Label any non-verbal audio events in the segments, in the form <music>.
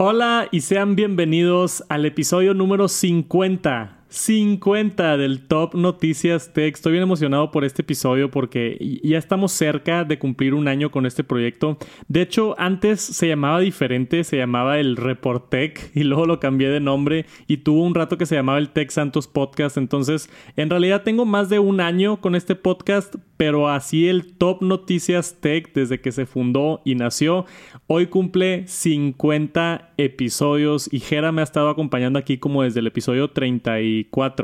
Hola y sean bienvenidos al episodio número 50 50 del Top Noticias Tech. Estoy bien emocionado por este episodio porque ya estamos cerca de cumplir un año con este proyecto. De hecho, antes se llamaba diferente, se llamaba el Report Tech <laughs> y luego lo cambié de nombre y tuvo un rato que se llamaba el Tech Santos Podcast. Entonces, en realidad tengo más de un año con este podcast, pero así el Top Noticias Tech desde que se fundó y nació. Hoy cumple 50 episodios y Jera me ha estado acompañando aquí como desde el episodio 30 y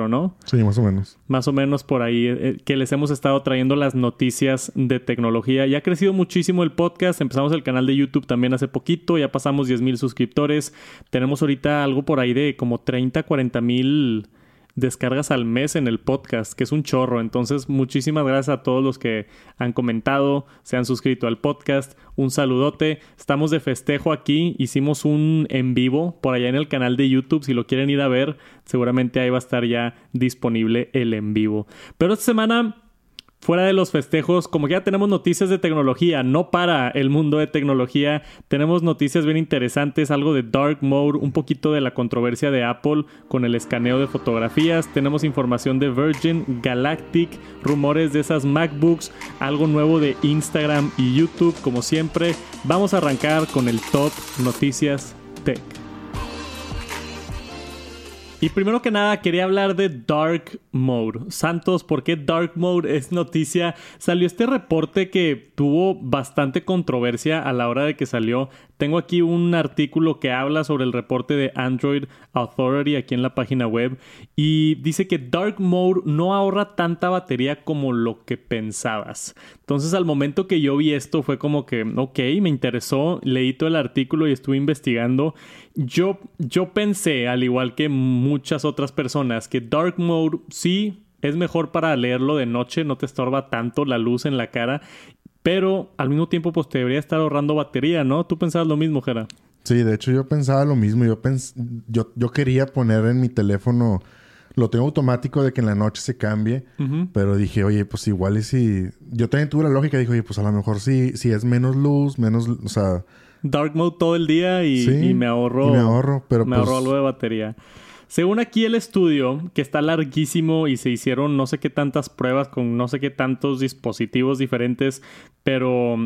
¿no? Sí, más o menos. Más o menos por ahí, eh, eh, que les hemos estado trayendo las noticias de tecnología. Ya ha crecido muchísimo el podcast, empezamos el canal de YouTube también hace poquito, ya pasamos 10 mil suscriptores, tenemos ahorita algo por ahí de como 30, 40 mil descargas al mes en el podcast, que es un chorro. Entonces, muchísimas gracias a todos los que han comentado, se han suscrito al podcast. Un saludote. Estamos de festejo aquí. Hicimos un en vivo por allá en el canal de YouTube. Si lo quieren ir a ver, seguramente ahí va a estar ya disponible el en vivo. Pero esta semana fuera de los festejos, como ya tenemos noticias de tecnología, no para el mundo de tecnología, tenemos noticias bien interesantes, algo de Dark Mode, un poquito de la controversia de Apple con el escaneo de fotografías, tenemos información de Virgin Galactic, rumores de esas MacBooks, algo nuevo de Instagram y YouTube, como siempre. Vamos a arrancar con el top noticias tech. Y primero que nada quería hablar de Dark Mode. Santos, ¿por qué Dark Mode es noticia? Salió este reporte que tuvo bastante controversia a la hora de que salió. Tengo aquí un artículo que habla sobre el reporte de Android Authority aquí en la página web y dice que Dark Mode no ahorra tanta batería como lo que pensabas. Entonces al momento que yo vi esto fue como que, ok, me interesó, leí todo el artículo y estuve investigando. Yo, yo pensé, al igual que muchas otras personas, que Dark Mode sí es mejor para leerlo de noche, no te estorba tanto la luz en la cara pero al mismo tiempo, pues te debería estar ahorrando batería, ¿no? ¿Tú pensabas lo mismo, Jera? Sí, de hecho yo pensaba lo mismo. Yo, yo, yo quería poner en mi teléfono, lo tengo automático de que en la noche se cambie, pero dije, oye, pues igual y si... Yo también tuve la lógica, dije, oye, pues a lo mejor si, si es menos luz, menos, o sea... Dark mode todo el día y, me ahorro... me ahorro, pero Me ahorro pues algo de batería. Según aquí el estudio, que está larguísimo y se hicieron no sé qué tantas pruebas con no sé qué tantos dispositivos diferentes, pero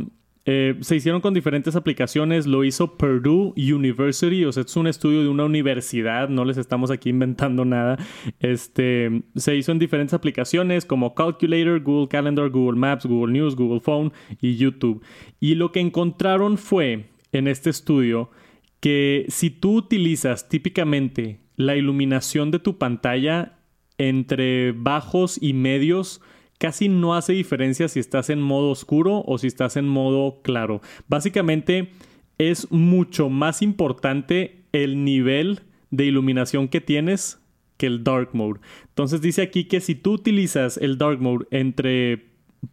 eh, se hicieron con diferentes aplicaciones, lo hizo Purdue University, o sea, es un estudio de una universidad, no les estamos aquí inventando nada. Este, se hizo en diferentes aplicaciones como Calculator, Google Calendar, Google Maps, Google News, Google Phone y YouTube. Y lo que encontraron fue en este estudio que si tú utilizas típicamente la iluminación de tu pantalla entre bajos y medios casi no hace diferencia si estás en modo oscuro o si estás en modo claro. Básicamente es mucho más importante el nivel de iluminación que tienes que el dark mode. Entonces dice aquí que si tú utilizas el dark mode entre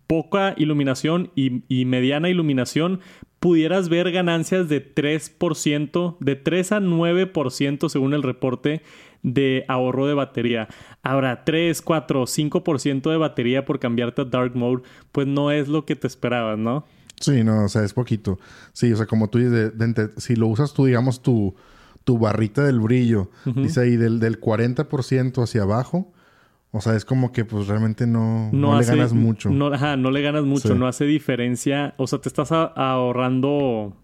poca iluminación y, mediana iluminación, pudieras ver ganancias de 3%, de 3 a 9% según el reporte de ahorro de batería. Ahora, 3, 4, 5% de batería por cambiarte a Dark Mode, pues no es lo que te esperabas, ¿no? Sí, no, o sea, es poquito. Sí, o sea, como tú dices, si lo usas tú, digamos, tu, tu barrita del brillo, dice ahí del, del 40% hacia abajo, o sea, es como que pues realmente no, no, le ganas mucho. No, ajá, no le ganas mucho, no hace diferencia. O sea, te estás ahorrando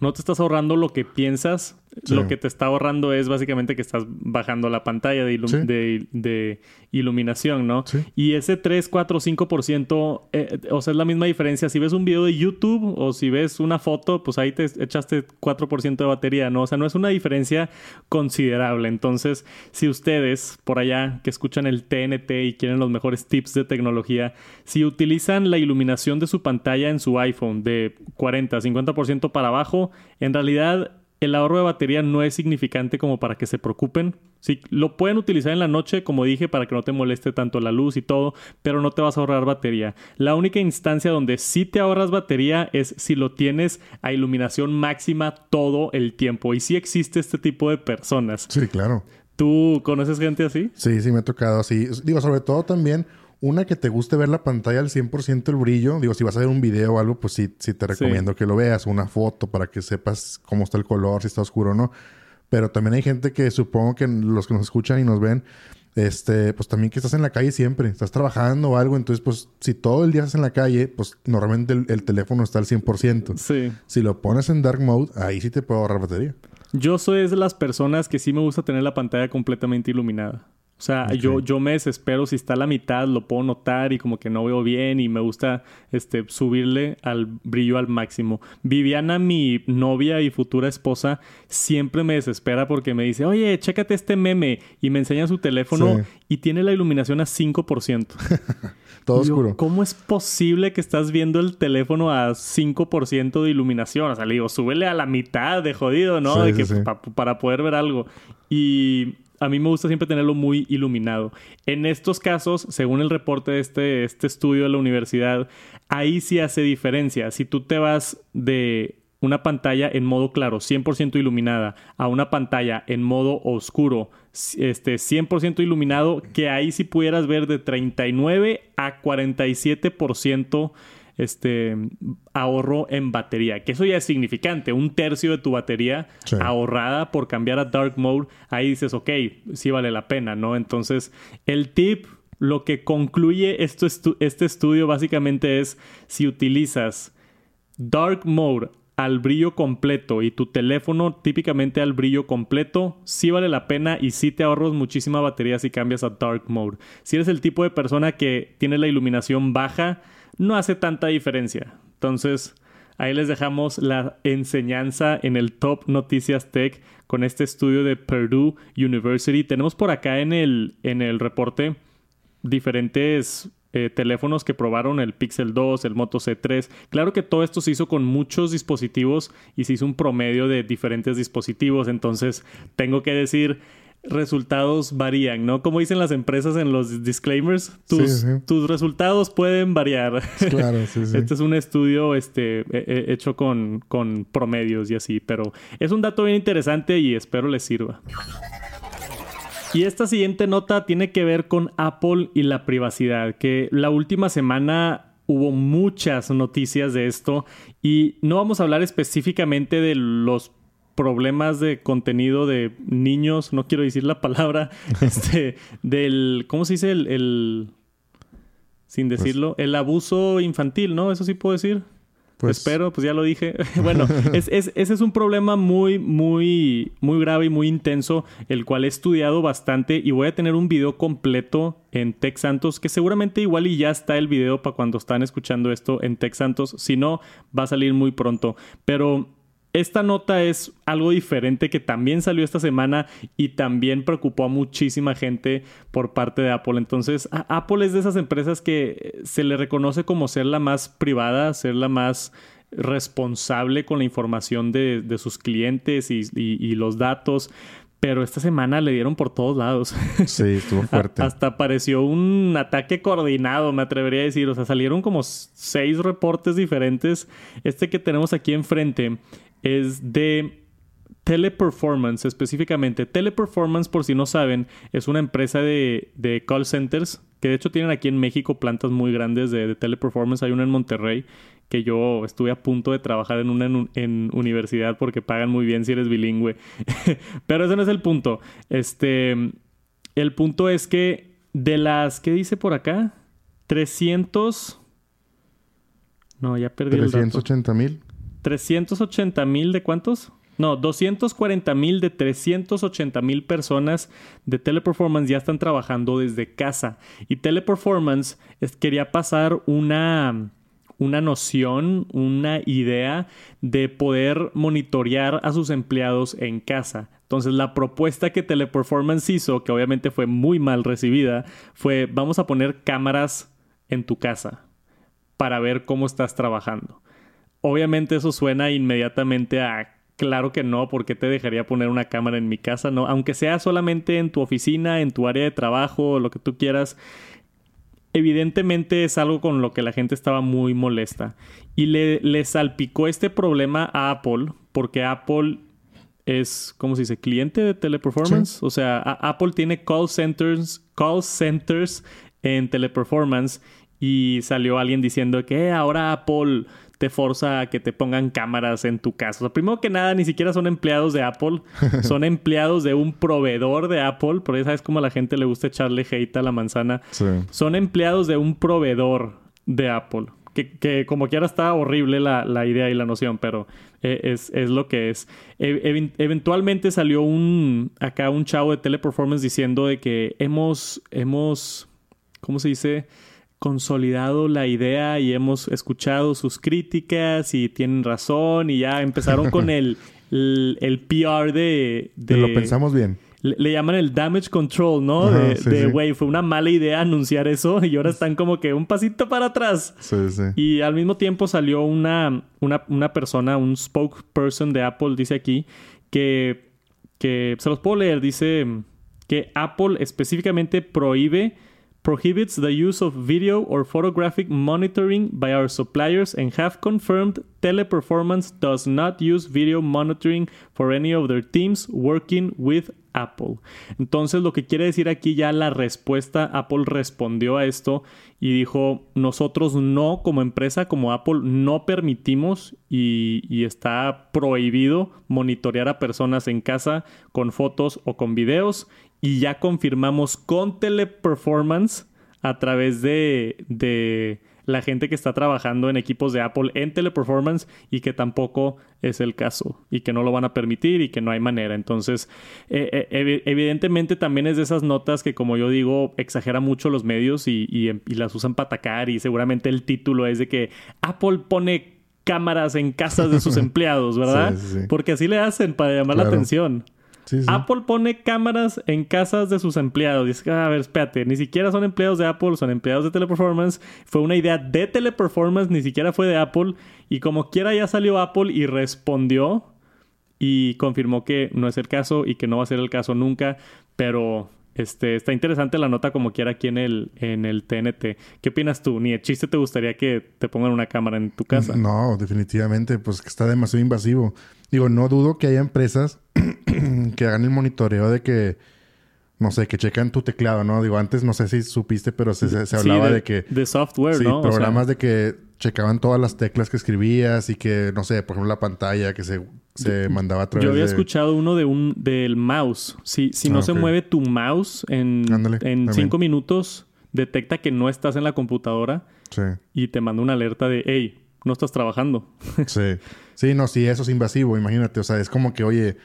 no te estás ahorrando lo que piensas. Lo que te está ahorrando es básicamente que estás bajando la pantalla de, de, iluminación, ¿no? Y ese 3, 4, 5%, eh, o sea, es la misma diferencia. Si ves un video de YouTube o si ves una foto, pues ahí te echaste 4% de batería, ¿no? O sea, no es una diferencia considerable. Entonces, si ustedes por allá que escuchan el TNT y quieren los mejores tips de tecnología, si utilizan la iluminación de su pantalla en su iPhone de 40, 50% para abajo, en realidad el ahorro de batería no es significante como para que se preocupen. Sí, lo pueden utilizar en la noche, como dije, para que no te moleste tanto la luz y todo, pero no te vas a ahorrar batería. La única instancia donde sí te ahorras batería es si lo tienes a iluminación máxima todo el tiempo. Y sí existe este tipo de personas. Sí, claro. ¿Tú conoces gente así? Sí, sí, me ha tocado así. Digo, sobre todo también Una que te guste ver la pantalla al 100% el brillo. Digo, si vas a ver un video o algo, pues sí, sí te recomiendo que lo veas. Una foto para que sepas cómo está el color, si está oscuro o no. Pero también hay gente que supongo que los que nos escuchan y nos ven, este, pues también que estás en la calle siempre, estás trabajando o algo, entonces pues si todo el día estás en la calle, pues normalmente el, teléfono está al 100%. Sí. Si lo pones en dark mode, ahí sí te puedo ahorrar batería. Yo soy de las personas que sí me gusta tener la pantalla completamente iluminada. O sea, yo, yo me desespero si está a la mitad, lo puedo notar y como que no veo bien y me gusta este, subirle al brillo al máximo. Viviana, mi novia y futura esposa, siempre me desespera porque me dice, oye, chécate este meme y me enseña su teléfono y tiene la iluminación a 5%. <laughs> Todo oscuro. ¿Cómo es posible que estás viendo el teléfono a 5% de iluminación? O sea, le digo, súbele a la mitad de jodido, ¿no? de que, para poder ver algo. Y a mí me gusta siempre tenerlo muy iluminado. En estos casos, según el reporte de este, este estudio de la universidad, ahí sí hace diferencia. Si tú te vas de una pantalla en modo claro, 100% iluminada, a una pantalla en modo oscuro, este 100% iluminado, que ahí sí pudieras ver de 39 a 47% este ahorro en batería, que eso ya es significante, un tercio de tu batería ahorrada por cambiar a dark mode, ahí dices, ok, sí vale la pena, ¿no? Entonces, el tip, lo que concluye esto este estudio básicamente es si utilizas dark mode al brillo completo y tu teléfono típicamente al brillo completo, sí vale la pena y sí te ahorras muchísima batería si cambias a dark mode. Si eres el tipo de persona que tiene la iluminación baja, no hace tanta diferencia. Entonces, ahí les dejamos la enseñanza en el Top Noticias Tech con este estudio de Purdue University. Tenemos por acá en el, en el reporte diferentes eh, teléfonos que probaron el Pixel 2, el Moto C3. Claro que todo esto se hizo con muchos dispositivos y se hizo un promedio de diferentes dispositivos. Entonces, tengo que decir resultados varían, ¿no? Como dicen las empresas en los disclaimers, tus, tus resultados pueden variar. Claro, sí, sí. <laughs> Este es un estudio este, hecho con, con promedios y así, pero es un dato bien interesante y espero les sirva. Y esta siguiente nota tiene que ver con Apple y la privacidad, que la última semana hubo muchas noticias de esto y no vamos a hablar específicamente de los problemas de contenido de niños, no quiero decir la palabra, <laughs> este, del, ¿cómo se dice? El, sin pues decirlo, el abuso infantil, ¿no? Eso sí puedo decir. Pues, Espero, pues ya lo dije. <laughs> bueno, es, ese es un problema muy, muy, muy grave y muy intenso, el cual he estudiado bastante y voy a tener un video completo en Tech Santos, que seguramente igual y ya está el video para cuando están escuchando esto en Tech Santos. Si no, va a salir muy pronto. Pero esta nota es algo diferente que también salió esta semana y también preocupó a muchísima gente por parte de Apple. Entonces, Apple es de esas empresas que se le reconoce como ser la más privada, ser la más responsable con la información de, sus clientes y, los datos. Pero esta semana le dieron por todos lados. <laughs> Sí, estuvo fuerte. Hasta apareció un ataque coordinado, me atrevería a decir. O sea, salieron como seis reportes diferentes. Este que tenemos aquí enfrente es de Teleperformance específicamente. Teleperformance, por si no saben, es una empresa de, call centers que de hecho tienen aquí en México plantas muy grandes de, Teleperformance. Hay una en Monterrey que yo estuve a punto de trabajar en una en, universidad porque pagan muy bien si eres bilingüe. <laughs> Pero ese no es el punto. Este, el punto es que de las, ¿qué dice por acá? 300... No, ya perdí 380 mil. 380 mil de cuántos? No, 240 mil de 380 mil personas de Teleperformance ya están trabajando desde casa. Y Teleperformance quería pasar una, una noción, una idea de poder monitorear a sus empleados en casa. Entonces la propuesta que Teleperformance hizo, que obviamente fue muy mal recibida, fue vamos a poner cámaras en tu casa para ver cómo estás trabajando. Obviamente eso suena inmediatamente a claro que no, porque te dejaría poner una cámara en mi casa? No, aunque sea solamente en tu oficina, en tu área de trabajo, lo que tú quieras. Evidentemente es algo con lo que la gente estaba muy molesta. Y le, salpicó este problema a Apple, porque Apple es, ¿cómo se dice? Cliente de Teleperformance. O sea, Apple tiene call centers, call centers en teleperformance y salió alguien diciendo que eh, ahora Apple te forza a que te pongan cámaras en tu casa. O sea, primero que nada, ni siquiera son empleados de Apple, <laughs> son empleados de un proveedor de Apple, por eso sabes cómo a la gente le gusta echarle hate a la manzana. Son empleados de un proveedor de Apple. Que, como quiera está horrible la, idea y la noción, pero eh, es, lo que es. E, eventualmente salió un acá un chavo de teleperformance diciendo de que hemos, hemos, ¿cómo se dice? Consolidado la idea y hemos escuchado sus críticas y tienen razón y ya empezaron con <laughs> el, el, PR de, de... Lo pensamos bien. Le, llaman el damage control, ¿no? de, güey, fue una mala idea anunciar eso <laughs> y ahora están como que un pasito para atrás. Sí, sí. Y al mismo tiempo salió una, una, una persona, un spokesperson de Apple, dice aquí, que, que se los puedo leer, dice que Apple específicamente prohíbe prohibits the use of video or photographic monitoring by our suppliers and have confirmed Teleperformance does not use video monitoring for any of their teams working with Apple. Entonces lo que quiere decir aquí ya la respuesta, Apple respondió a esto y dijo, nosotros no como empresa, como Apple, no permitimos y, y está prohibido monitorear a personas en casa con fotos o con videos y ya confirmamos con teleperformance a través de, de la gente que está trabajando en equipos de Apple en teleperformance y que tampoco es el caso y que no lo van a permitir y que no hay manera. Entonces, eh, eh, evidentemente también es de esas notas que, como yo digo, exagera mucho los medios y, y, las usan para atacar y seguramente el título es de que Apple pone cámaras en casas de sus <laughs> empleados, ¿verdad? Porque así le hacen para llamar la atención. Apple pone cámaras en casas de sus empleados. Dice, a ver, espérate, ni siquiera son empleados de Apple, son empleados de Teleperformance. Fue una idea de Teleperformance, ni siquiera fue de Apple. Y como quiera ya salió Apple y respondió y confirmó que no es el caso y que no va a ser el caso nunca. Pero este, está interesante la nota como quiera aquí en el, en el TNT. ¿Qué opinas tú? ¿Ni el chiste te gustaría que te pongan una cámara en tu casa? No, definitivamente, pues que está demasiado invasivo. Digo, no dudo que haya empresas <clears throat> que hagan el monitoreo de que, no sé, que checan tu teclado, ¿no? Digo, antes no sé si supiste, pero se, se, hablaba de, que... De software, ¿no? programas de que checaban todas las teclas que escribías y que, no sé, por ejemplo, la pantalla que se, se mandaba a través Yo había escuchado uno de un del mouse. Si, si no ah, se mueve tu mouse en, en cinco minutos, detecta que no estás en la computadora y te manda una alerta de, hey, no estás trabajando. sí. <laughs> Sí, no, sí, eso es invasivo, imagínate. O sea, es como que, oye,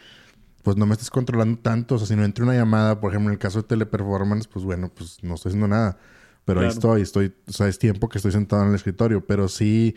pues no me estés controlando tanto. O sea, si no entre una llamada, por ejemplo, en el caso de teleperformance, pues bueno, pues no estoy haciendo nada. Pero ahí estoy, estoy, o sea, es tiempo que estoy sentado en el escritorio. Pero sí,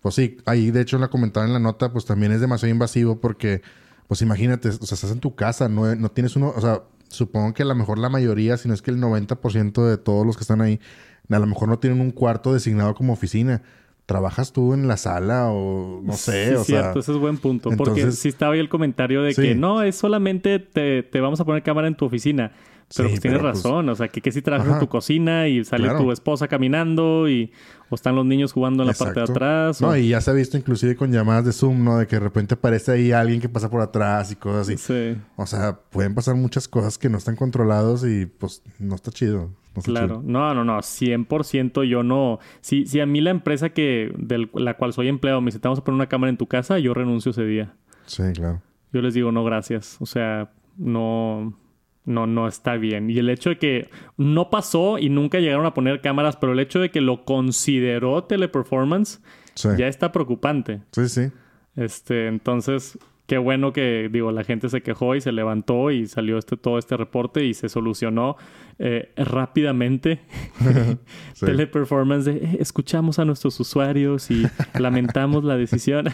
pues sí, ahí de hecho la comentaron en la nota, pues también es demasiado invasivo porque, pues imagínate, o sea, estás en tu casa, no, no tienes uno, o sea, supongo que a lo mejor la mayoría, si no es que el 90% de todos los que están ahí, a lo mejor no tienen un cuarto designado como oficina trabajas tú en la sala o no sé, sí, o cierto, ese es buen punto. Porque si estaba ahí el comentario de que no, es solamente te, te, vamos a poner cámara en tu oficina. Pero pues tienes pues, razón, o sea, que, que si trabajas en tu cocina y sale tu esposa caminando y o están los niños jugando en la parte de atrás. No, y ya se ha visto inclusive con llamadas de Zoom, ¿no? De que de repente aparece ahí alguien que pasa por atrás y cosas así. Sí. O sea, pueden pasar muchas cosas que no están controlados y pues no está chido. claro, no, no, no, 100% yo no. Si, si a mí la empresa que de la cual soy empleado me dice, te vamos a poner una cámara en tu casa, yo renuncio ese día. Sí, claro. Yo les digo, no, gracias. O sea, no, no, no está bien. Y el hecho de que no pasó y nunca llegaron a poner cámaras, pero el hecho de que lo consideró teleperformance ya está preocupante. Sí, sí. Este, entonces, qué bueno que, digo, la gente se quejó y se levantó y salió este, todo este reporte y se solucionó eh, rápidamente. <laughs> <laughs> Teleperformance de, eh, escuchamos a nuestros usuarios y lamentamos la decisión.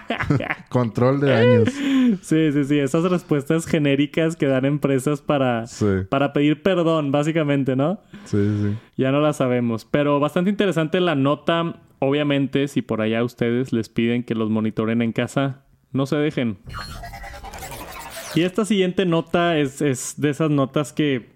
<laughs> Control de daños. <laughs> Sí, sí, sí. Esas respuestas genéricas que dan empresas para, para pedir perdón, básicamente, ¿no? Sí, sí. Ya no la sabemos. Pero bastante interesante la nota. Obviamente, si por allá ustedes les piden que los monitoren en casa, no se dejen. Y esta siguiente nota es, es de esas notas que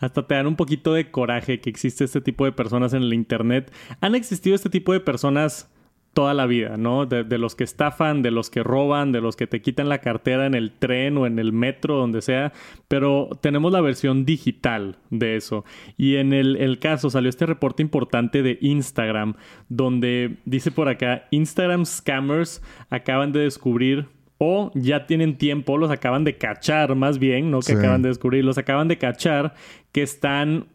hasta te dan un poquito de coraje que existe este tipo de personas en el Internet. Han existido este tipo de personas toda la vida, ¿no? De, de, los que estafan, de los que roban, de los que te quitan la cartera en el tren o en el metro, donde sea, pero tenemos la versión digital de eso. Y en el, el caso salió este reporte importante de Instagram, donde dice por acá, Instagram scammers acaban de descubrir o ya tienen tiempo, los acaban de cachar más bien, no que Sí. acaban de descubrir, los acaban de cachar que están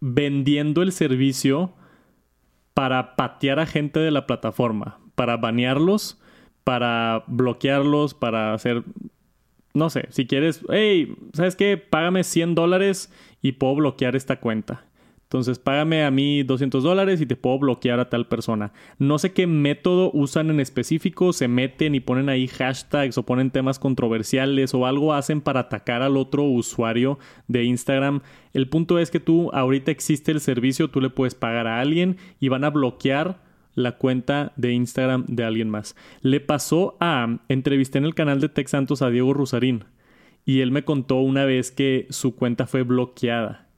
vendiendo el servicio para patear a gente de la plataforma, para banearlos, para bloquearlos, para hacer, no sé, si quieres, hey, ¿sabes qué? Págame 100 dólares y puedo bloquear esta cuenta. Entonces, págame a mí 200 dólares y te puedo bloquear a tal persona. No sé qué método usan en específico, se meten y ponen ahí hashtags o ponen temas controversiales o algo hacen para atacar al otro usuario de Instagram. El punto es que tú, ahorita existe el servicio, tú le puedes pagar a alguien y van a bloquear la cuenta de Instagram de alguien más. Le pasó a, entrevisté en el canal de Tech Santos a Diego Rusarín y él me contó una vez que su cuenta fue bloqueada.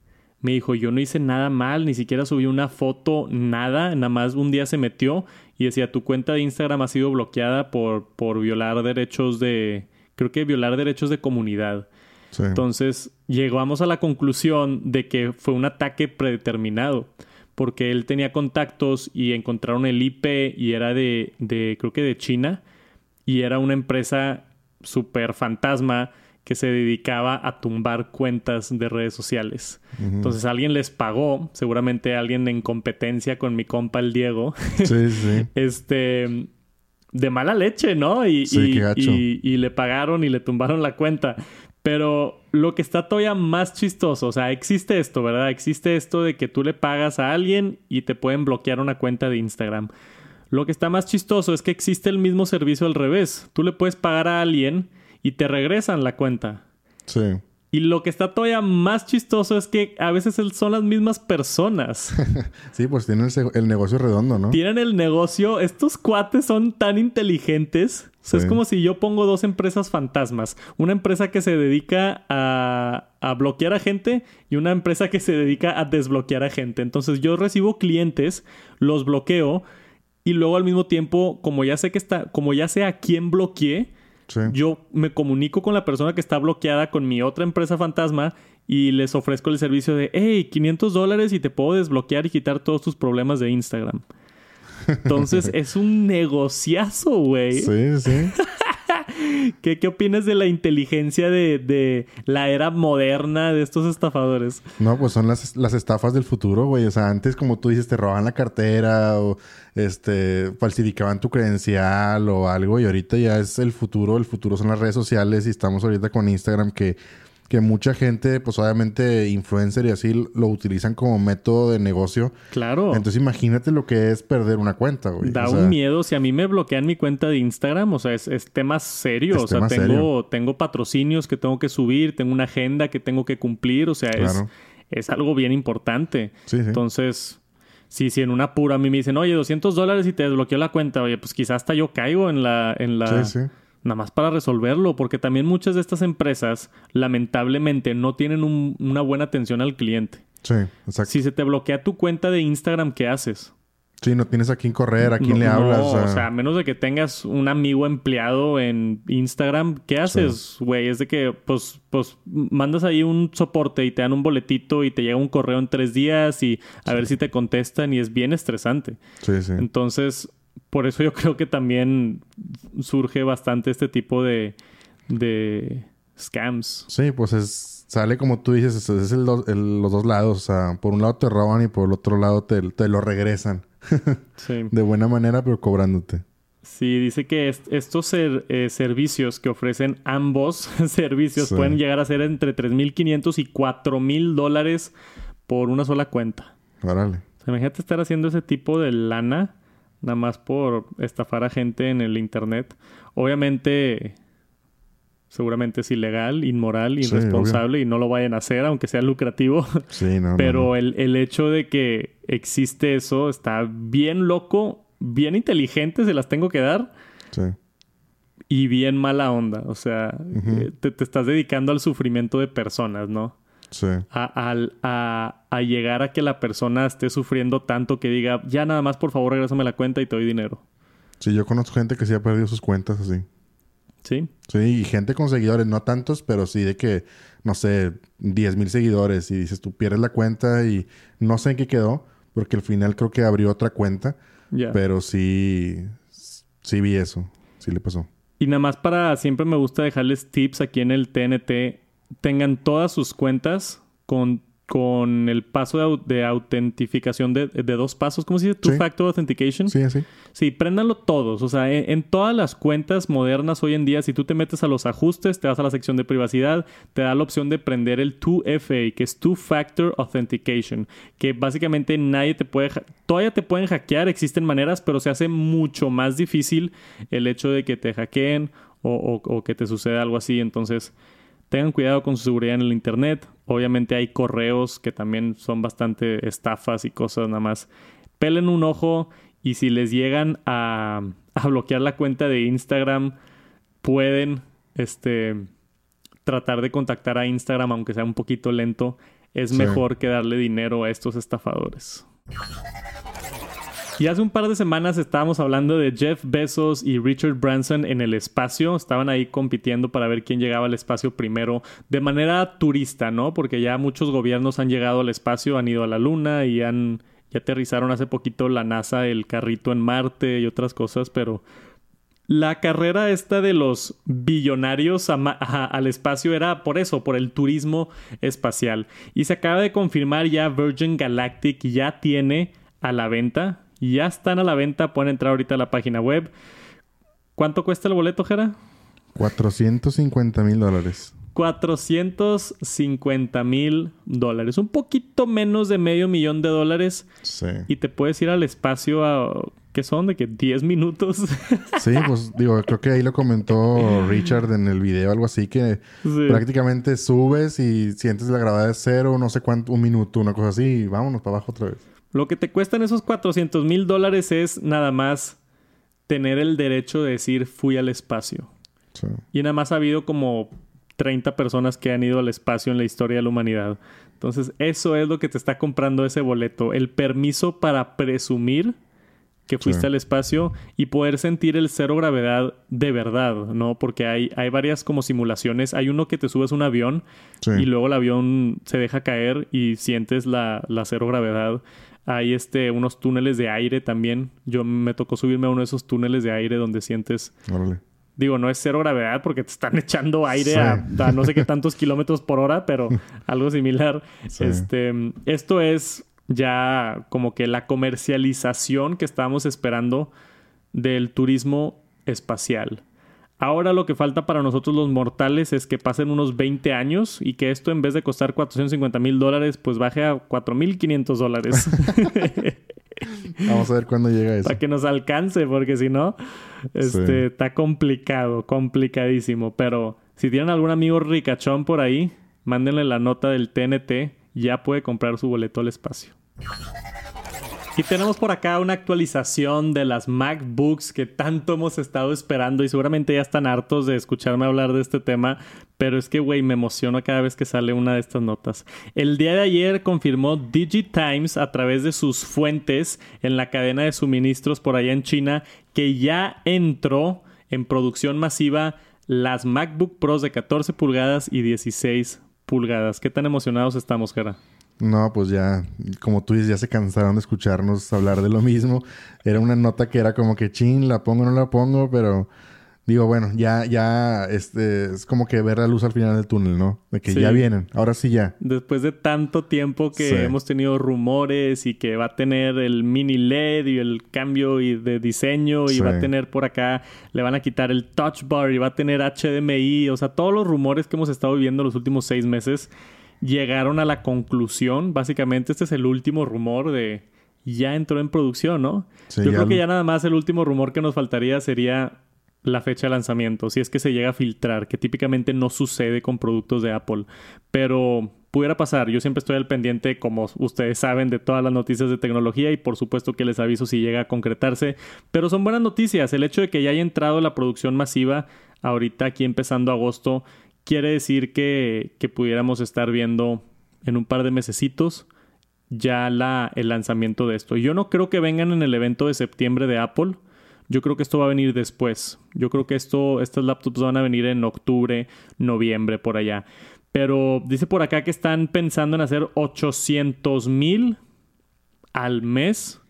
Me dijo, yo no hice nada mal, ni siquiera subí una foto, nada, nada más un día se metió y decía, tu cuenta de Instagram ha sido bloqueada por, por violar derechos de, creo que violar derechos de comunidad. Sí. Entonces llegamos a la conclusión de que fue un ataque predeterminado, porque él tenía contactos y encontraron el IP y era de, de creo que de China, y era una empresa super fantasma que se dedicaba a tumbar cuentas de redes sociales. Entonces alguien les pagó, seguramente alguien en competencia con mi compa el Diego, Sí, sí. <laughs> este de mala leche, ¿no? Y, Sí, y- qué gacho. y- y le pagaron y le tumbaron la cuenta. Pero lo que está todavía más chistoso, o sea, existe esto, ¿verdad? Existe esto de que tú le pagas a alguien y te pueden bloquear una cuenta de Instagram. Lo que está más chistoso es que existe el mismo servicio al revés. Tú le puedes pagar a alguien y te regresan la cuenta. Sí. Y lo que está todavía más chistoso es que a veces son las mismas personas. <laughs> Sí, pues tienen el, negocio redondo, ¿no? tienen el negocio. Estos cuates son tan inteligentes. O sea, es como si yo pongo dos empresas fantasmas. Una empresa que se dedica a, a bloquear a gente y una empresa que se dedica a desbloquear a gente. Entonces yo recibo clientes, los bloqueo y luego al mismo tiempo, como ya sé que está, como ya sé a quién bloqueé, Sí. yo me comunico con la persona que está bloqueada con mi otra empresa fantasma y les ofrezco el servicio de, hey, 500 dólares y te puedo desbloquear y quitar todos tus problemas de Instagram. <laughs> Entonces es un negociazo, güey. Sí, sí. <laughs> ¿Qué, ¿Qué opinas de la inteligencia de, de la era moderna de estos estafadores? No, pues son las, las estafas del futuro, güey. O sea, antes, como tú dices, te robaban la cartera o este falsificaban tu credencial o algo. Y ahorita ya es el futuro. El futuro son las redes sociales. Y estamos ahorita con Instagram que, que mucha gente, pues obviamente influencer y así lo utilizan como método de negocio. Claro. Entonces imagínate lo que es perder una cuenta, güey. Da O sea, un miedo. Si a mí me bloquean mi cuenta de Instagram, o sea, es, es tema serio. Es o sea, tema tengo, serio. tengo patrocinios que tengo que subir, tengo una agenda que tengo que cumplir. O sea, es, Claro. es algo bien importante. Sí, sí. Entonces, si, si en una apuro a mí me dicen, oye, 200 dólares y te desbloqueó la cuenta, oye, pues quizás hasta yo caigo en la... En la Sí, sí. Nada más para resolverlo, porque también muchas de estas empresas, lamentablemente, no tienen un- una buena atención al cliente. Sí, exacto. Si se te bloquea tu cuenta de Instagram, ¿qué haces? Sí, no tienes a quién correr, a quién No, le hablas. no, o sea, o sea, a menos de que tengas un amigo empleado en Instagram, ¿qué haces, güey? Es de que, pues, pues, mandas ahí un soporte y te dan un boletito y te llega un correo en tres días y a ver si te contestan y es bien estresante. sí, sí. Entonces, por eso yo <laughs> creo que también surge bastante este tipo de, de scams. Sí, pues es, sale como tú dices, es, es el do- el- los dos lados. O sea, por un lado te roban y por el otro lado te, te lo regresan. <laughs> Sí. De buena manera, pero cobrándote. Sí, dice que est- estos ser- eh, servicios que ofrecen ambos <laughs> servicios Sí. pueden llegar a ser entre 3.500 y 4.000 dólares por una sola cuenta. Órale. O sea, imagínate estar haciendo ese tipo de lana nada más por estafar a gente en el internet. Obviamente, seguramente es ilegal, inmoral, Sí, irresponsable y no lo vayan a hacer, aunque sea lucrativo. <laughs> Sí, no. Pero no. El, el hecho de que existe eso está bien loco, bien inteligente, se las tengo que dar Sí. y bien mala onda. O sea, eh, te, te estás dedicando al sufrimiento de personas, ¿no? Sí. A, al- a- a llegar a que la persona esté sufriendo tanto que diga, ya nada más por favor regrésame la cuenta y te doy dinero. Sí, yo conozco gente que sí ha perdido sus cuentas así. Sí. Sí, y gente con seguidores, no tantos, pero sí de que, no sé, 10 mil seguidores y dices, tú pierdes la cuenta y no sé en qué quedó, porque al final creo que abrió otra cuenta, Ya. pero sí, sí vi eso, sí le pasó. Y nada más para siempre me gusta dejarles tips aquí en el TNT. Tengan todas sus cuentas con, con el paso de, au- de autentificación de, de dos pasos. ¿Cómo se dice? Sí. Two-Factor Authentication. Sí, así. Sí, préndanlo todos. O sea, en, en todas las cuentas modernas hoy en día, si tú te metes a los ajustes, te vas a la sección de privacidad, te da la opción de prender el 2FA, que es Two Factor Authentication, que básicamente nadie te puede... Todavía te pueden hackear, existen maneras, pero se hace mucho más difícil el hecho de que te hackeen o, o- o que te suceda algo así. Entonces, tengan cuidado con su seguridad en el Internet. Obviamente hay correos que también son bastante estafas y cosas nada más. Pelen un ojo y si les llegan a, <laughs> a bloquear la cuenta de Instagram, pueden este, tratar de contactar a Instagram, aunque sea un poquito lento. Es Sí. mejor que darle dinero a estos estafadores. Y hace un par de semanas estábamos hablando de Jeff Bezos y Richard Branson en el espacio. Estaban ahí compitiendo para ver quién llegaba al espacio primero de manera turista, ¿no? Porque ya muchos gobiernos han llegado al espacio, han ido a la luna y han y aterrizaron hace poquito la NASA el carrito en Marte y otras cosas, pero la carrera esta de los billonarios al espacio era por eso, por el turismo espacial. Y se acaba de confirmar ya Virgin Galactic ya tiene a la venta. Ya están a la venta. Pueden entrar ahorita a la página web. ¿Cuánto cuesta el boleto, Jera? 450 mil dólares. 450 mil dólares. Un poquito menos de medio millón de dólares. Sí. Y te puedes ir al espacio a... ¿Qué son? ¿De que 10 minutos? <laughs> Sí, pues digo, creo que ahí lo comentó Richard en el video, algo así, que Sí. prácticamente subes y sientes la gravedad de cero, no sé cuánto, un minuto, una cosa así, y vámonos para abajo otra vez. Lo que te cuestan esos 400 mil dólares es nada más tener el derecho de decir fui al espacio. Sí. Y nada más ha habido como 30 personas que han ido al espacio en la historia de la humanidad. Entonces, eso es lo que te está comprando ese boleto. El permiso para presumir que fuiste Sí. al espacio y poder sentir el cero gravedad de verdad, ¿no? Porque hay, hay varias como simulaciones. Hay uno que te subes a un avión Sí. y luego el avión se deja caer y sientes la, la cero gravedad. Hay este, unos túneles de aire también. Yo me tocó subirme a uno de esos túneles de aire donde sientes Órale. Digo, no es cero gravedad porque te están <laughs> echando aire Sí. a, a no sé qué tantos <laughs> kilómetros por hora, pero <laughs> algo similar. Sí. Este, esto es ya como que la comercialización que estábamos esperando del turismo espacial. Ahora lo que falta para nosotros los mortales es que pasen unos 20 años y que esto en vez de costar 450 mil dólares, pues baje a 4.500 dólares. <laughs> Vamos a ver cuándo llega eso. para que nos alcance, porque si no, este, Sí. está complicado, complicadísimo. Pero si tienen algún amigo ricachón por ahí, mándenle la nota del TNT, ya puede comprar su boleto al espacio. Y tenemos por acá una actualización de las MacBooks que tanto hemos estado esperando y seguramente ya están hartos de escucharme hablar de este tema, pero es que, güey, me emociono cada vez que sale una de estas notas. El día de ayer confirmó DigiTimes a través de sus fuentes en la cadena de suministros por allá en China que ya entró en producción masiva las MacBook Pros de 14 pulgadas y 16 pulgadas. ¿Qué tan emocionados estamos, Jera? No, pues ya, como tú dices, ya se cansaron de escucharnos hablar de lo mismo. Era una nota que era como que chin, la pongo o no la pongo, pero digo, bueno, ya, ya, este, es como que ver la luz al final del túnel, ¿no? De que Sí. ya vienen, ahora sí ya. Después de tanto tiempo que Sí. hemos tenido rumores y que va a tener el mini LED y el cambio y de diseño y Sí. va a tener por acá, le van a quitar el touch bar y va a tener HDMI, o sea, todos los rumores que hemos estado viviendo los últimos seis meses llegaron a la conclusión, básicamente este es el último rumor de ya entró en producción, ¿no? Sí, Yo creo que ya nada más el último rumor que nos faltaría sería la fecha de lanzamiento, si es que se llega a filtrar, que típicamente no sucede con productos de Apple, pero pudiera pasar. Yo siempre estoy al pendiente, como ustedes saben, de todas las noticias de tecnología y por supuesto que les aviso si llega a concretarse, pero son buenas noticias. El hecho de que ya haya entrado la producción masiva ahorita aquí empezando agosto quiere decir que, que pudiéramos estar viendo en un par de mesecitos ya la, el lanzamiento de esto. Yo no creo que vengan en el evento de septiembre de Apple. Yo creo que esto va a venir después. Yo creo que esto, estas laptops van a venir en octubre, noviembre, por allá. Pero dice por acá que están pensando en hacer 800 mil al mes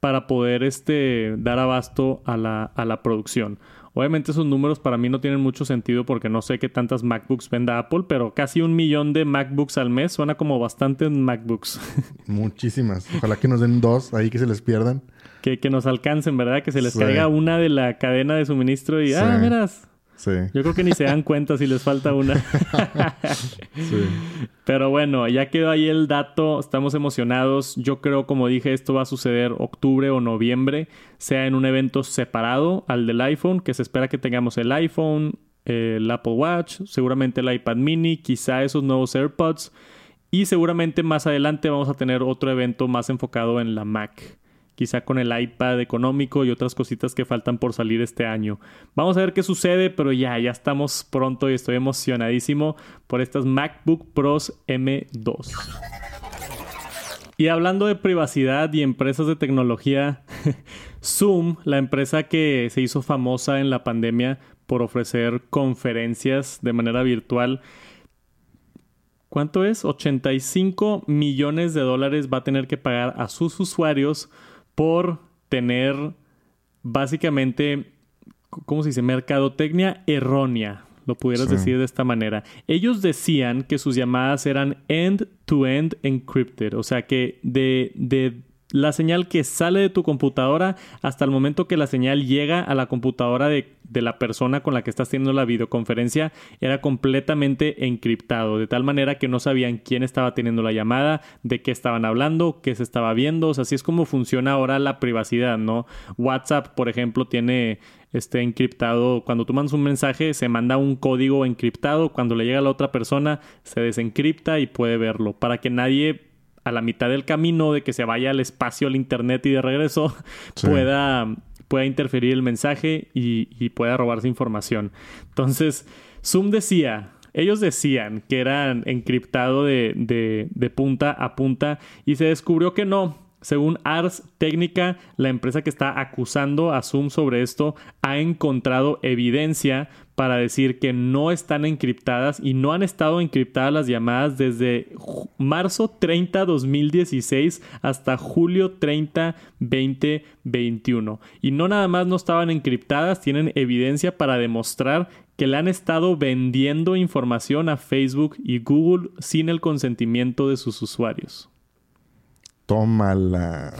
para poder este, dar abasto a la, a la producción. Obviamente esos números para mí no tienen mucho sentido porque no sé qué tantas MacBooks venda Apple, pero casi un millón de MacBooks al mes suena como bastantes MacBooks. <laughs> Muchísimas. Ojalá que nos den dos ahí que se les pierdan. Que, que nos alcancen, ¿verdad? Que se les caiga una de la cadena de suministro y, ah, miras, yo creo que ni se dan cuenta si les falta una. <laughs> Pero bueno, ya quedó ahí el dato. Estamos emocionados. Yo creo, como dije, esto va a suceder octubre o noviembre, sea en un evento separado al del iPhone, que se espera que tengamos el iPhone, el Apple Watch, seguramente el iPad mini, quizá esos nuevos AirPods. Y seguramente más adelante vamos a tener otro evento más enfocado en la Mac quizá con el iPad económico y otras cositas que faltan por salir este año. Vamos a ver qué sucede, pero ya, ya estamos pronto y estoy emocionadísimo por estas MacBook Pros M2. Y hablando de privacidad y empresas de tecnología, <laughs> Zoom, la empresa que se hizo famosa en la pandemia por ofrecer conferencias de manera virtual, ¿cuánto es? 85 millones de dólares va a tener que pagar a sus usuarios por tener básicamente, ¿cómo se dice? Mercadotecnia errónea, lo pudieras decir de esta manera. Ellos decían que sus llamadas eran end-to-end encrypted, o sea que de, de la señal que sale de tu computadora hasta el momento que la señal llega a la computadora de, la persona con la que estás teniendo la videoconferencia era completamente encriptado, de tal manera que no sabían quién estaba teniendo la llamada, de qué estaban hablando, qué se estaba viendo, o sea, así es como funciona ahora la privacidad, ¿no? WhatsApp, por ejemplo, tiene este encriptado, cuando tú mandas un mensaje se manda un código encriptado, cuando le llega a la otra persona se desencripta y puede verlo, para que nadie a la mitad del camino de que se vaya al espacio, al internet y de regreso, pueda, pueda interferir el mensaje y, pueda robarse información. Entonces, Zoom decía, ellos decían que eran encriptado de, de, de punta a punta y se descubrió que no, según Ars Técnica, la empresa que está acusando a Zoom sobre esto ha encontrado evidencia para decir que no están encriptadas y no han estado encriptadas las llamadas desde marzo 30, 2016 hasta julio 30, 2021. Y no nada más no estaban encriptadas, tienen evidencia para demostrar que le han estado vendiendo información a Facebook y Google sin el consentimiento de sus usuarios. Tómala.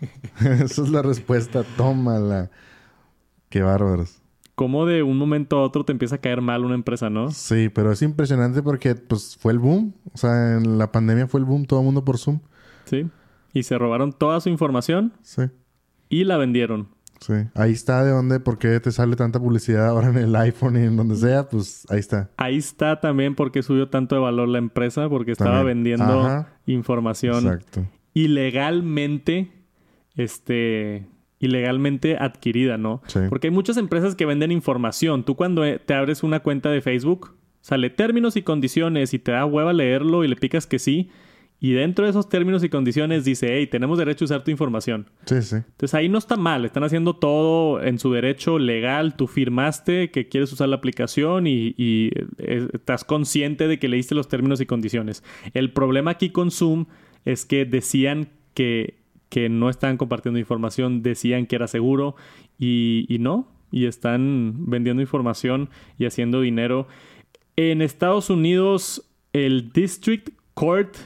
<laughs> Esa es la respuesta, tómala. Qué bárbaros. Cómo de un momento a otro te empieza a caer mal una empresa, ¿no? Sí, pero es impresionante porque pues fue el boom. O sea, en la pandemia fue el boom, todo el mundo por Zoom. Sí. Y se robaron toda su información. Sí. Y la vendieron. Sí. Ahí está de dónde, por qué te sale tanta publicidad ahora en el iPhone y en donde sea, pues ahí está. Ahí está también porque subió tanto de valor la empresa, porque estaba vendiendo información Exacto ilegalmente, este, ilegalmente adquirida, ¿no? Porque hay muchas empresas que venden información. Tú cuando eh, te abres una cuenta de Facebook, sale términos y condiciones y te da hueva leerlo y le picas que sí. Y dentro de esos términos y condiciones dice, hey, tenemos derecho a usar tu información. Sí, sí. Entonces ahí no está mal, están haciendo todo en su derecho legal, tú firmaste que quieres usar la aplicación y, y eh, estás consciente de que leíste los términos y condiciones. El problema aquí con Zoom es que decían que, que no estaban compartiendo información, decían que era seguro y, y no, y están vendiendo información y haciendo dinero. En Estados Unidos, el District Court,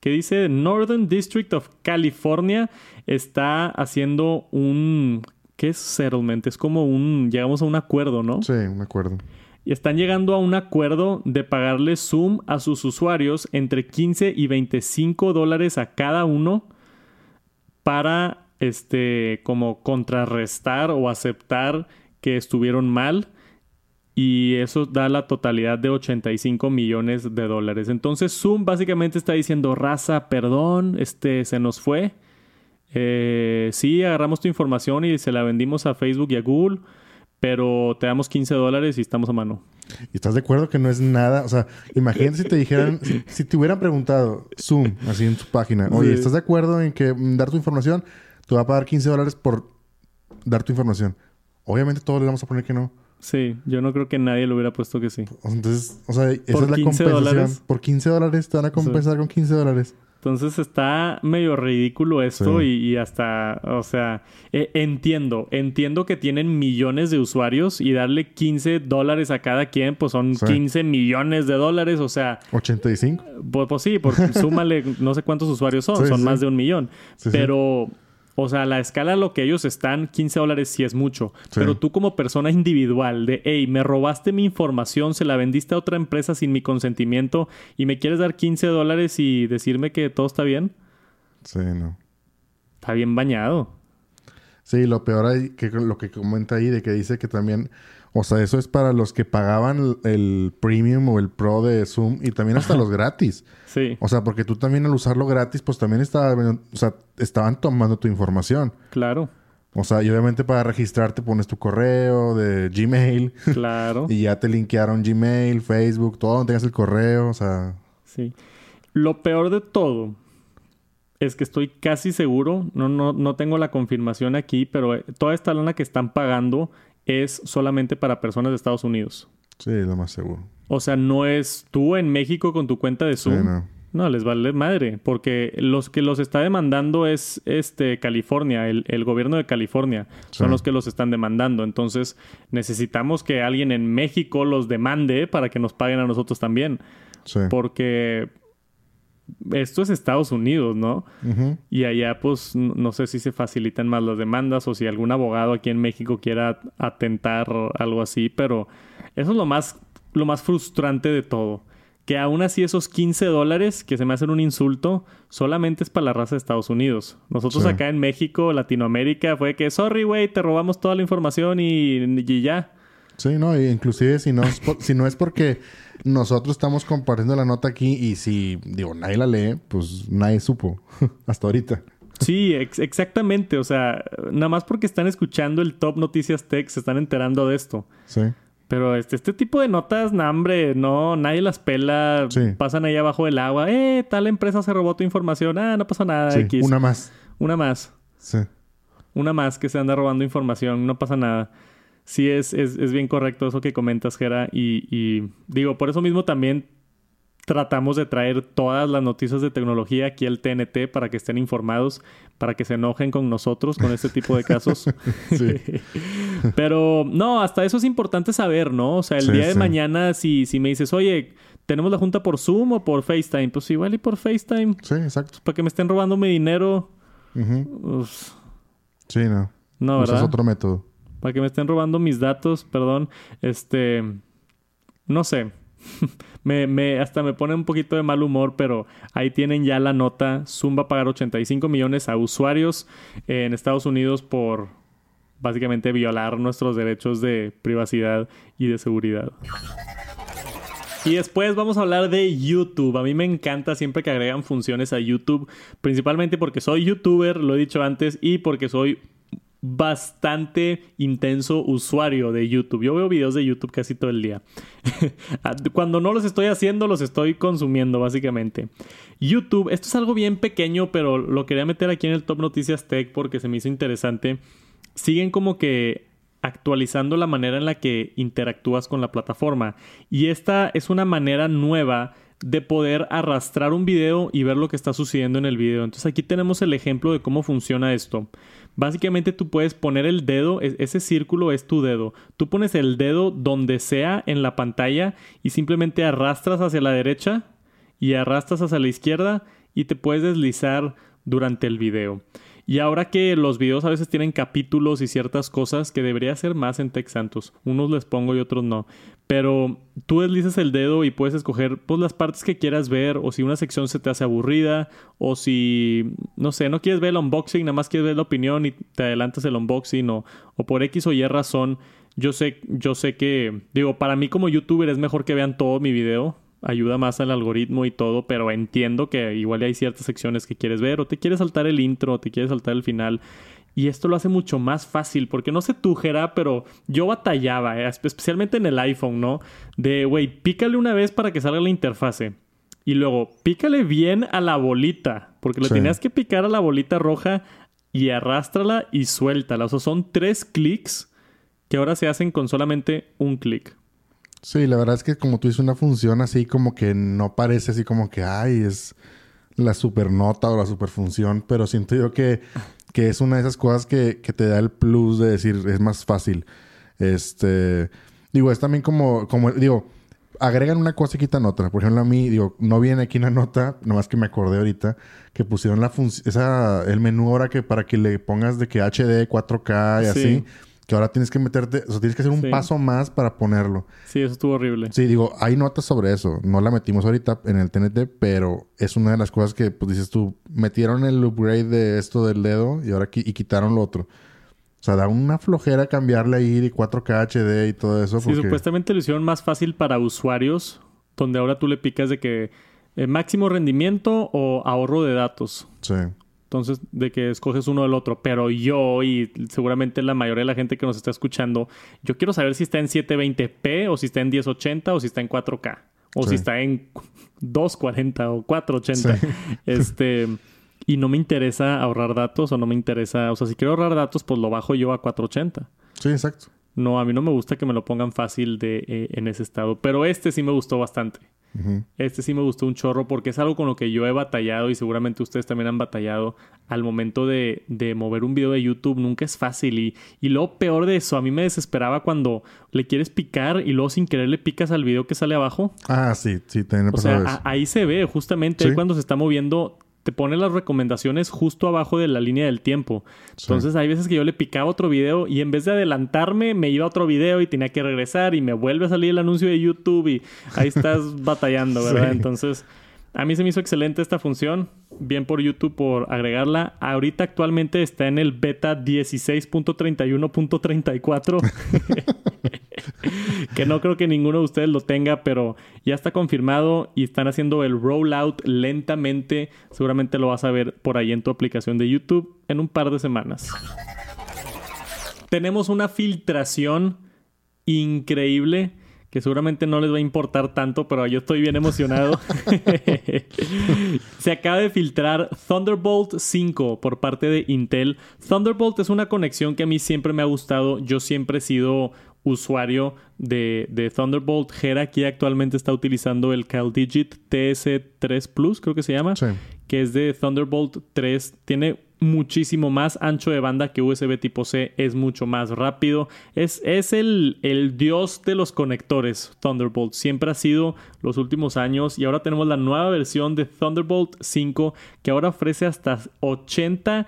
que dice Northern District of California, está haciendo un... ¿Qué es settlement? Es como un... Llegamos a un acuerdo, ¿no? Sí, un acuerdo y están llegando a un acuerdo de pagarle Zoom a sus usuarios entre 15 y 25 dólares a cada uno para este como contrarrestar o aceptar que estuvieron mal y eso da la totalidad de 85 millones de dólares. Entonces Zoom básicamente está diciendo, raza, perdón, este se nos fue. Eh, sí, agarramos tu información y se la vendimos a Facebook y a Google pero te damos 15 dólares y estamos a mano. ¿Y estás de acuerdo que no es nada? O sea, imagínate si te dijeran, si, te hubieran preguntado, Zoom, así en tu página, oye, ¿estás de acuerdo en que dar tu información te va a pagar 15 dólares por dar tu información. Obviamente todos le vamos a poner que no. Sí, yo no creo que nadie le hubiera puesto que sí. Entonces, o sea, esa Por es la 15 compensación. dólares. Por 15 dólares te van a compensar con 15 dólares. Entonces está medio ridículo esto Sí. y, y hasta, o sea, eh, entiendo, entiendo que tienen millones de usuarios y darle 15 dólares a cada quien, pues son Sí. 15 millones de dólares, o sea, 85. pues, pues sí, porque <laughs> súmale no sé cuántos usuarios son, Sí, son más de un millón, pero... O sea, a la escala a lo que ellos están, 15 dólares sí es mucho. Sí. Pero tú como persona individual, de, hey, me robaste mi información, se la vendiste a otra empresa sin mi consentimiento y me quieres dar 15 dólares y decirme que todo está bien, Sí, no. está bien bañado. Sí, lo peor ahí, que lo que comenta ahí, de que dice que también, o sea, eso es para los que pagaban el premium o el pro de Zoom y también hasta los gratis. Sí, O sea, porque tú también al usarlo gratis, pues también estaba, o sea, estaban tomando tu información. claro, O sea, y obviamente para registrarte pones tu correo de Gmail claro. <laughs> y ya te linkearon Gmail, Facebook, todo donde tengas el correo, o sea, Sí. Lo peor de todo es que estoy casi seguro, no, no, no tengo la confirmación aquí, pero eh, toda esta lana que están pagando es solamente para personas de Estados Unidos. sí, lo más seguro. O sea, no es tú en México con tu cuenta de Sí, Zoom. no. No, les vale madre, porque los que los está demandando es este California, el, el gobierno de California, son los que los están demandando. Entonces, necesitamos que alguien en México los demande para que nos paguen a nosotros también, Sí. porque esto es Estados Unidos, ¿no? Y allá, pues, no sé si se facilitan más las demandas o si algún abogado aquí en México quiera atentar algo así, pero eso es lo más, lo más frustrante de todo. Que aún así esos 15 dólares, que se me hacen un insulto, solamente es para la raza de Estados Unidos. Nosotros Sí. acá en México, Latinoamérica, fue que, sorry, güey, te robamos toda la información y, y ya. Sí, no, inclusive si no, es por- si no es porque nosotros estamos compartiendo la nota aquí y si, digo, nadie la lee, pues nadie supo <laughs> hasta ahorita. Sí, ex- exactamente. O sea, nada más porque están escuchando el Top Noticias Tech se están enterando de esto. Sí, Pero este, este tipo de notas, no, hombre, no, nadie las pela. Sí. Pasan ahí abajo del agua. Eh, tal empresa se robó tu información. Ah, no pasa nada. sí, X. una más. Una más. Sí, Una más que se anda robando información. No pasa nada. Sí, es, es, es bien correcto eso que comentas, Jera. Y, y digo, por eso mismo también tratamos de traer todas las noticias de tecnología aquí al TNT para que estén informados, para que se enojen con nosotros con este tipo de casos. <laughs> <laughs> Pero no, hasta eso es importante saber, ¿no? O sea, el Sí, día de sí. mañana, si, si me dices, oye, tenemos la junta por Zoom o por FaceTime, pues igual y por FaceTime, sí, exacto. para que me estén robando mi dinero, pues, Sí, no. no, Ese ¿verdad? es otro método. Para que me estén robando mis datos, perdón, este, no sé. <laughs> me, me, hasta me pone un poquito de mal humor, pero ahí tienen ya la nota. Zoom va a pagar 85 millones a usuarios en Estados Unidos por básicamente violar nuestros derechos de privacidad y de seguridad. Y después vamos a hablar de YouTube. A mí me encanta siempre que agregan funciones a YouTube, principalmente porque soy youtuber, lo he dicho antes, y porque soy bastante intenso usuario de YouTube. Yo veo videos de YouTube casi todo el día. <laughs> Cuando no los estoy haciendo, los estoy consumiendo, básicamente. YouTube, esto es algo bien pequeño, pero lo quería meter aquí en el Top Noticias Tech porque se me hizo interesante. Siguen como que actualizando la manera en la que interactúas con la plataforma. Y esta es una manera nueva de poder arrastrar un video y ver lo que está sucediendo en el video. Entonces aquí tenemos el ejemplo de cómo funciona esto. Básicamente tú puedes poner el dedo, e- ese círculo es tu dedo. Tú pones el dedo donde sea en la pantalla y simplemente arrastras hacia la derecha y arrastras hacia la izquierda y te puedes deslizar durante el video. Y ahora que los videos a veces tienen capítulos y ciertas cosas que debería ser más en Tech Santos. Unos les pongo y otros no. Pero tú deslizas el dedo y puedes escoger pues, las partes que quieras ver o si una sección se te hace aburrida o si, no sé, no quieres ver el unboxing, nada más quieres ver la opinión y te adelantas el unboxing o, o por X o Y razón. Yo sé, yo sé que, digo, para mí como youtuber es mejor que vean todo mi video ayuda más al algoritmo y todo, pero entiendo que igual hay ciertas secciones que quieres ver o te quieres saltar el intro o te quieres saltar el final. Y esto lo hace mucho más fácil, porque no sé tú, Jera, pero yo batallaba, eh, especialmente en el iPhone, ¿no? De, güey, pícale una vez para que salga la interfase. Y luego, pícale bien a la bolita, porque le Sí. tenías que picar a la bolita roja y arrástrala y suéltala. O sea, son tres clics que ahora se hacen con solamente un clic. Sí, la verdad es que como tú dices una función así como que no parece así como que, ay, es la supernota o la superfunción, pero siento yo que, que es una de esas cosas que, que, te da el plus de decir, es más fácil. Este, digo, es también como, como, digo, agregan una cosa y quitan otra. Por ejemplo, a mí, digo, no viene aquí una nota, nomás que me acordé ahorita, que pusieron la función, esa, el menú ahora que para que le pongas de que HD, 4K y así que ahora tienes que meterte, o sea, tienes que hacer un paso más para ponerlo. Sí, eso estuvo horrible. Sí, digo, hay notas sobre eso. No la metimos ahorita en el TNT, pero es una de las cosas que, pues dices tú, metieron el upgrade de esto del dedo y ahora y quitaron lo otro. O sea, da una flojera cambiarle ahí de 4K HD y todo eso. Sí, supuestamente lo hicieron más fácil para usuarios, donde ahora tú le picas de que eh, máximo rendimiento o ahorro de datos. Sí. Entonces, de que escoges uno del otro. Pero yo y seguramente la mayoría de la gente que nos está escuchando, yo quiero saber si está en 720p o si está en 1080 o si está en 4K. O si está en 240 o 480. <laughs> Este. Y no me interesa ahorrar datos o no me interesa. O sea, si quiero ahorrar datos, pues lo bajo yo a 480. Sí, exacto. No, a mí no me gusta que me lo pongan fácil de, eh, en ese estado. Pero este sí me gustó bastante. Este sí me gustó un chorro porque es algo con lo que yo he batallado y seguramente ustedes también han batallado al momento de, de mover un video de YouTube. Nunca es fácil y, y lo peor de eso, a mí me desesperaba cuando le quieres picar y luego sin querer le picas al video que sale abajo. Ah, sí, sí, también O sea, ahí se ve justamente cuando se está moviendo te pone las recomendaciones justo abajo de la línea del tiempo. Entonces hay veces que yo le picaba otro video y en vez de adelantarme me iba a otro video y tenía que regresar y me vuelve a salir el anuncio de YouTube y ahí estás <laughs> batallando, ¿verdad? Entonces a mí se me hizo excelente esta función. Bien por YouTube por agregarla. Ahorita actualmente está en el beta 16.31.34. <laughs> <laughs> que no creo que ninguno de ustedes lo tenga, pero ya está confirmado y están haciendo el rollout lentamente. Seguramente lo vas a ver por ahí en tu aplicación de YouTube en un par de semanas. Tenemos una filtración increíble que seguramente no les va a importar tanto, pero yo estoy bien emocionado. <laughs> Se acaba de filtrar Thunderbolt 5 por parte de Intel. Thunderbolt es una conexión que a mí siempre me ha gustado. Yo siempre he sido usuario de, Thunderbolt. Gera aquí actualmente está utilizando el CalDigit TS3 Plus, creo que se llama, que es de Thunderbolt 3. Tiene muchísimo más ancho de banda que USB tipo C, es mucho más rápido. Es, es el, el, dios de los conectores, Thunderbolt. Siempre ha sido los últimos años y ahora tenemos la nueva versión de Thunderbolt 5 que ahora ofrece hasta 80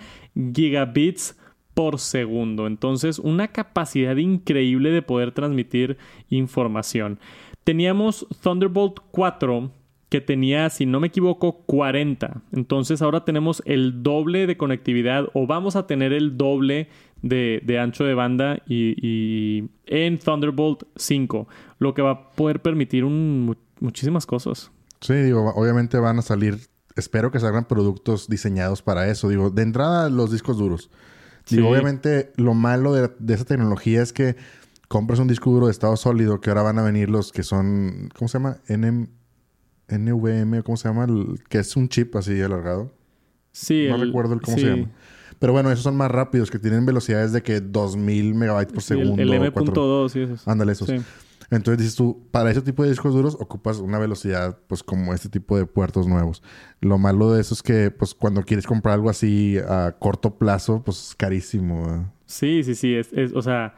gigabits por segundo. Entonces, una capacidad increíble de poder transmitir información. Teníamos Thunderbolt 4 que tenía, si no me equivoco, 40. Entonces ahora tenemos el doble de conectividad o vamos a tener el doble de, ancho de banda y, en Thunderbolt 5, lo que va a poder permitir muchísimas cosas. Sí, digo, obviamente van a salir, espero que salgan productos diseñados para eso. Digo, de entrada los discos duros. Digo, obviamente lo malo de, de esa tecnología es que compras un disco duro de estado sólido que ahora van a venir los que son, ¿cómo se llama? NM, NVM, ¿cómo se llama? que es un chip así alargado. Sí. No recuerdo el cómo se llama. Pero bueno, esos son más rápidos, que tienen velocidades de que 2000 megabytes por segundo. El, M.2 sí, esos. Ándale, esos. Entonces dices tú, para ese tipo de discos duros ocupas una velocidad, pues como este tipo de puertos nuevos. Lo malo de eso es que, pues cuando quieres comprar algo así a corto plazo, pues es carísimo. Sí, sí, sí. Es, es, o sea,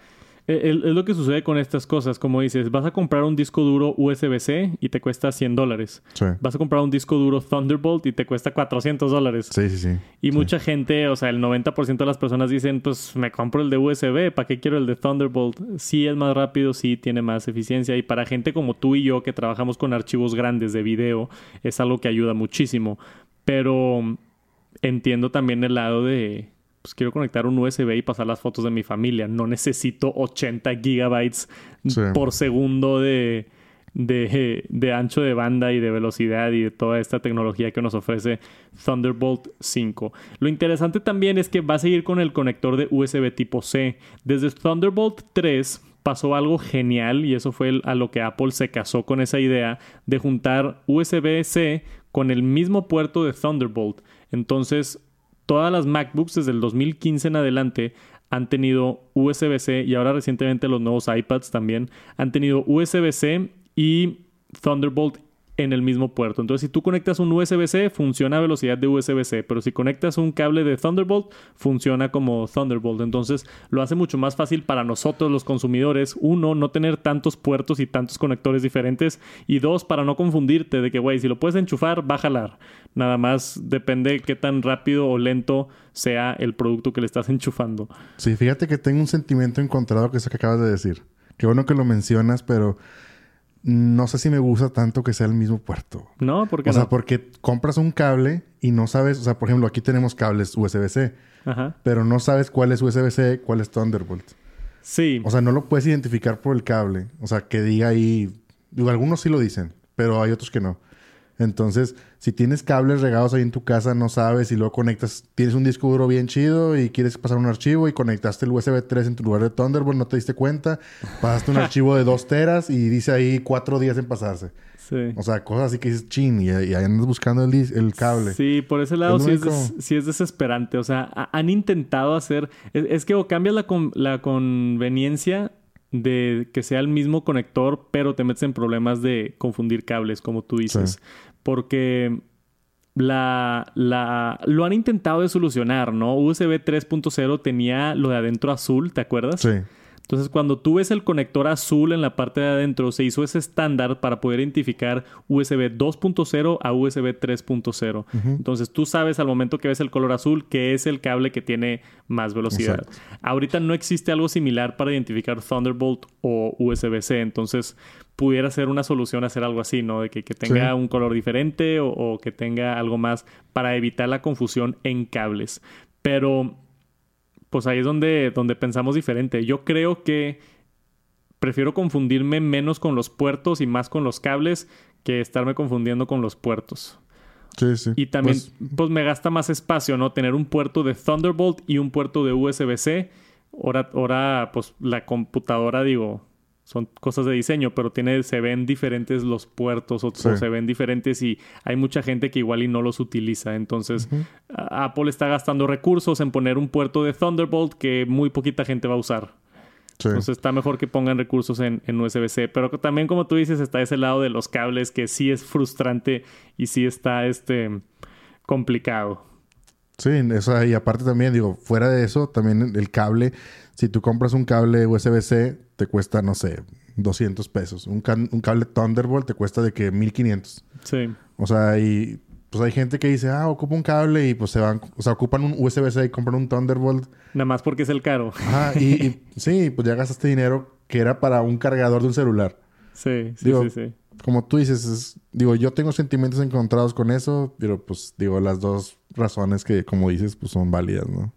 es, lo que sucede con estas cosas. Como dices, vas a comprar un disco duro USB-C y te cuesta 100 dólares. Vas a comprar un disco duro Thunderbolt y te cuesta 400 dólares. Sí, sí, sí. Y mucha gente, o sea, el 90% de las personas dicen, pues me compro el de USB, ¿para qué quiero el de Thunderbolt? Sí es más rápido, sí tiene más eficiencia. Y para gente como tú y yo que trabajamos con archivos grandes de video, es algo que ayuda muchísimo. Pero entiendo también el lado de pues quiero conectar un USB y pasar las fotos de mi familia. No necesito 80 gigabytes por segundo de, de, ancho de banda y de velocidad y de toda esta tecnología que nos ofrece Thunderbolt 5. Lo interesante también es que va a seguir con el conector de USB tipo C. Desde Thunderbolt 3 pasó algo genial y eso fue a lo que Apple se casó con esa idea de juntar USB-C con el mismo puerto de Thunderbolt. Entonces todas las MacBooks desde el 2015 en adelante han tenido USB-C y ahora recientemente los nuevos iPads también han tenido USB-C y Thunderbolt en el mismo puerto. Entonces, si tú conectas un USB-C, funciona a velocidad de USB-C, pero si conectas un cable de Thunderbolt, funciona como Thunderbolt. Entonces, lo hace mucho más fácil para nosotros los consumidores, uno, no tener tantos puertos y tantos conectores diferentes, y dos, para no confundirte de que, güey, si lo puedes enchufar, va a jalar. Nada más depende qué tan rápido o lento sea el producto que le estás enchufando. Sí, fíjate que tengo un sentimiento encontrado que eso que acabas de decir. Qué bueno que lo mencionas, pero no sé si me gusta tanto que sea el mismo puerto. No, porque O sea, porque compras un cable y no sabes, o sea, por ejemplo, aquí tenemos cables USB-C, pero no sabes cuál es USB-C, cuál es Thunderbolt. Sí. O sea, no lo puedes identificar por el cable. O sea, que diga ahí, digo, algunos sí lo dicen, pero hay otros que no. Entonces, si tienes cables regados ahí en tu casa, no sabes y luego conectas, tienes un disco duro bien chido y quieres pasar un archivo y conectaste el USB 3 en tu lugar de Thunderbolt, no te diste cuenta, pasaste un <laughs> archivo de 2 teras y dice ahí cuatro días en pasarse. sí. O sea, cosas así que dices chin y, y ahí andas buscando el, cable. Sí, por ese lado Es sí es, único. des- sí es desesperante. O sea, ha- han intentado hacer... Es, es que o cambias la, con- la conveniencia de que sea el mismo conector, pero te metes en problemas de confundir cables, como tú dices. Porque la, la, lo han intentado de solucionar, ¿no? USB 3.0 tenía lo de adentro azul, ¿te acuerdas? Sí. Entonces, cuando tú ves el conector azul en la parte de adentro, se hizo ese estándar para poder identificar USB 2.0 a USB 3.0. Entonces, tú sabes al momento que ves el color azul que es el cable que tiene más velocidad. Exacto. Ahorita no existe algo similar para identificar Thunderbolt o USB-C. Entonces, pudiera ser una solución hacer algo así, ¿no? De que, que tenga Sí. un color diferente o, o que tenga algo más para evitar la confusión en cables. Pero pues ahí es donde, donde pensamos diferente. Yo creo que prefiero confundirme menos con los puertos y más con los cables que estarme confundiendo con los puertos. Sí, sí. Y también, Pues, pues, me gasta más espacio, ¿no? Tener un puerto de Thunderbolt y un puerto de USB-C. Ahora, ahora, pues la computadora, digo, son cosas de diseño, pero tiene, se ven diferentes los puertos o, Sí. o se ven diferentes y hay mucha gente que igual y no los utiliza. Entonces, Apple está gastando recursos en poner un puerto de Thunderbolt que muy poquita gente va a usar. sí. Entonces está mejor que pongan recursos en, en USB-C. Pero también, como tú dices, está ese lado de los cables que sí es frustrante y sí está este complicado. Sí, eso, y aparte también, digo, fuera de eso, también el cable, si tú compras un cable USB-C, te cuesta, no sé, 200 pesos. Un, ca- un cable Thunderbolt te cuesta de que 1500. Sí. O sea, y pues hay gente que dice, ah, ocupa un cable y pues se van, o sea, ocupan un USB-C y compran un Thunderbolt. Nada más porque es el caro. Ajá, y, y <laughs> sí, pues ya gastaste dinero que era para un cargador de un celular. Sí, sí, Digo, sí, sí. Como tú dices, es- digo, yo tengo sentimientos encontrados con eso, pero pues digo, las dos razones que, como dices, pues son válidas, ¿no?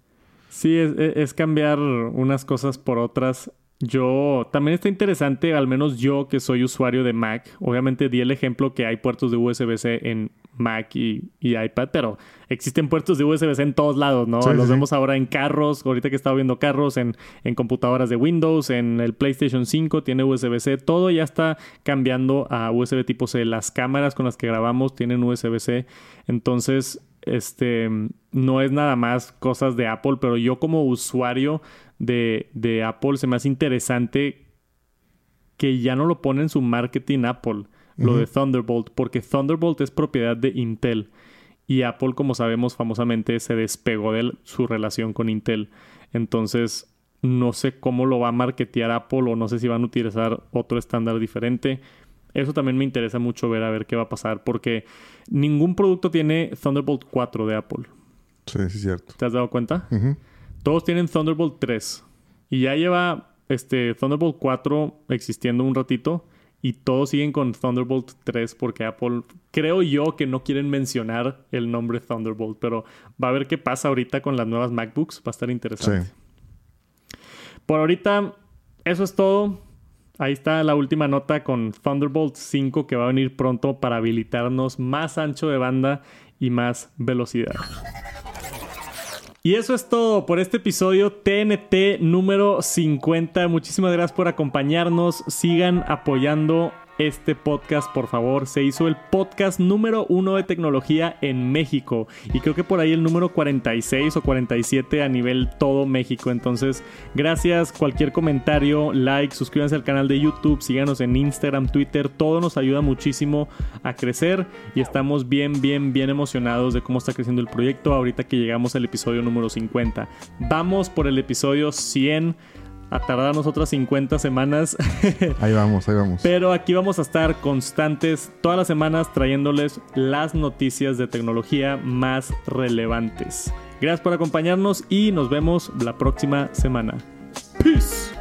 Sí, es- es cambiar unas cosas por otras. Yo también está interesante, al menos yo que soy usuario de Mac. Obviamente di el ejemplo que hay puertos de USB-C en Mac y, y iPad, pero existen puertos de USB-C en todos lados, ¿no? Sí, Los sí. vemos ahora en carros, ahorita que he estado viendo carros, en, en computadoras de Windows, en el PlayStation 5 tiene USB-C. Todo ya está cambiando a USB tipo C. Las cámaras con las que grabamos tienen USB-C. Entonces, este, no es nada más cosas de Apple, pero yo como usuario de, de Apple se me hace interesante que ya no lo pone en su marketing Apple, lo de Thunderbolt, porque Thunderbolt es propiedad de Intel y Apple, como sabemos famosamente, se despegó de su relación con Intel. Entonces, no sé cómo lo va a marketear Apple o no sé si van a utilizar otro estándar diferente. Eso también me interesa mucho ver a ver qué va a pasar, porque ningún producto tiene Thunderbolt 4 de Apple. Sí, sí, es cierto. ¿Te has dado cuenta? Todos tienen Thunderbolt 3. Y ya lleva este Thunderbolt 4 existiendo un ratito. Y todos siguen con Thunderbolt 3 porque Apple, creo yo que no quieren mencionar el nombre Thunderbolt. Pero va a ver qué pasa ahorita con las nuevas MacBooks. Va a estar interesante. Sí. Por ahorita, eso es todo. Ahí está la última nota con Thunderbolt 5 que va a venir pronto para habilitarnos más ancho de banda y más velocidad. Y eso es todo por este episodio TNT número 50. Muchísimas gracias por acompañarnos. Sigan apoyando este podcast, por favor. Se hizo el podcast número uno de tecnología en México. Y creo que por ahí el número 46 o 47 a nivel todo México. Entonces, gracias. Cualquier comentario, like, suscríbanse al canal de YouTube, síganos en Instagram, Twitter. Todo nos ayuda muchísimo a crecer. Y estamos bien, bien, bien emocionados de cómo está creciendo el proyecto ahorita que llegamos al episodio número 50. Vamos por el episodio 100 a tardarnos otras 50 semanas. <laughs> ahí vamos, ahí vamos. Pero aquí vamos a estar constantes todas las semanas trayéndoles las noticias de tecnología más relevantes. Gracias por acompañarnos y nos vemos la próxima semana. Peace.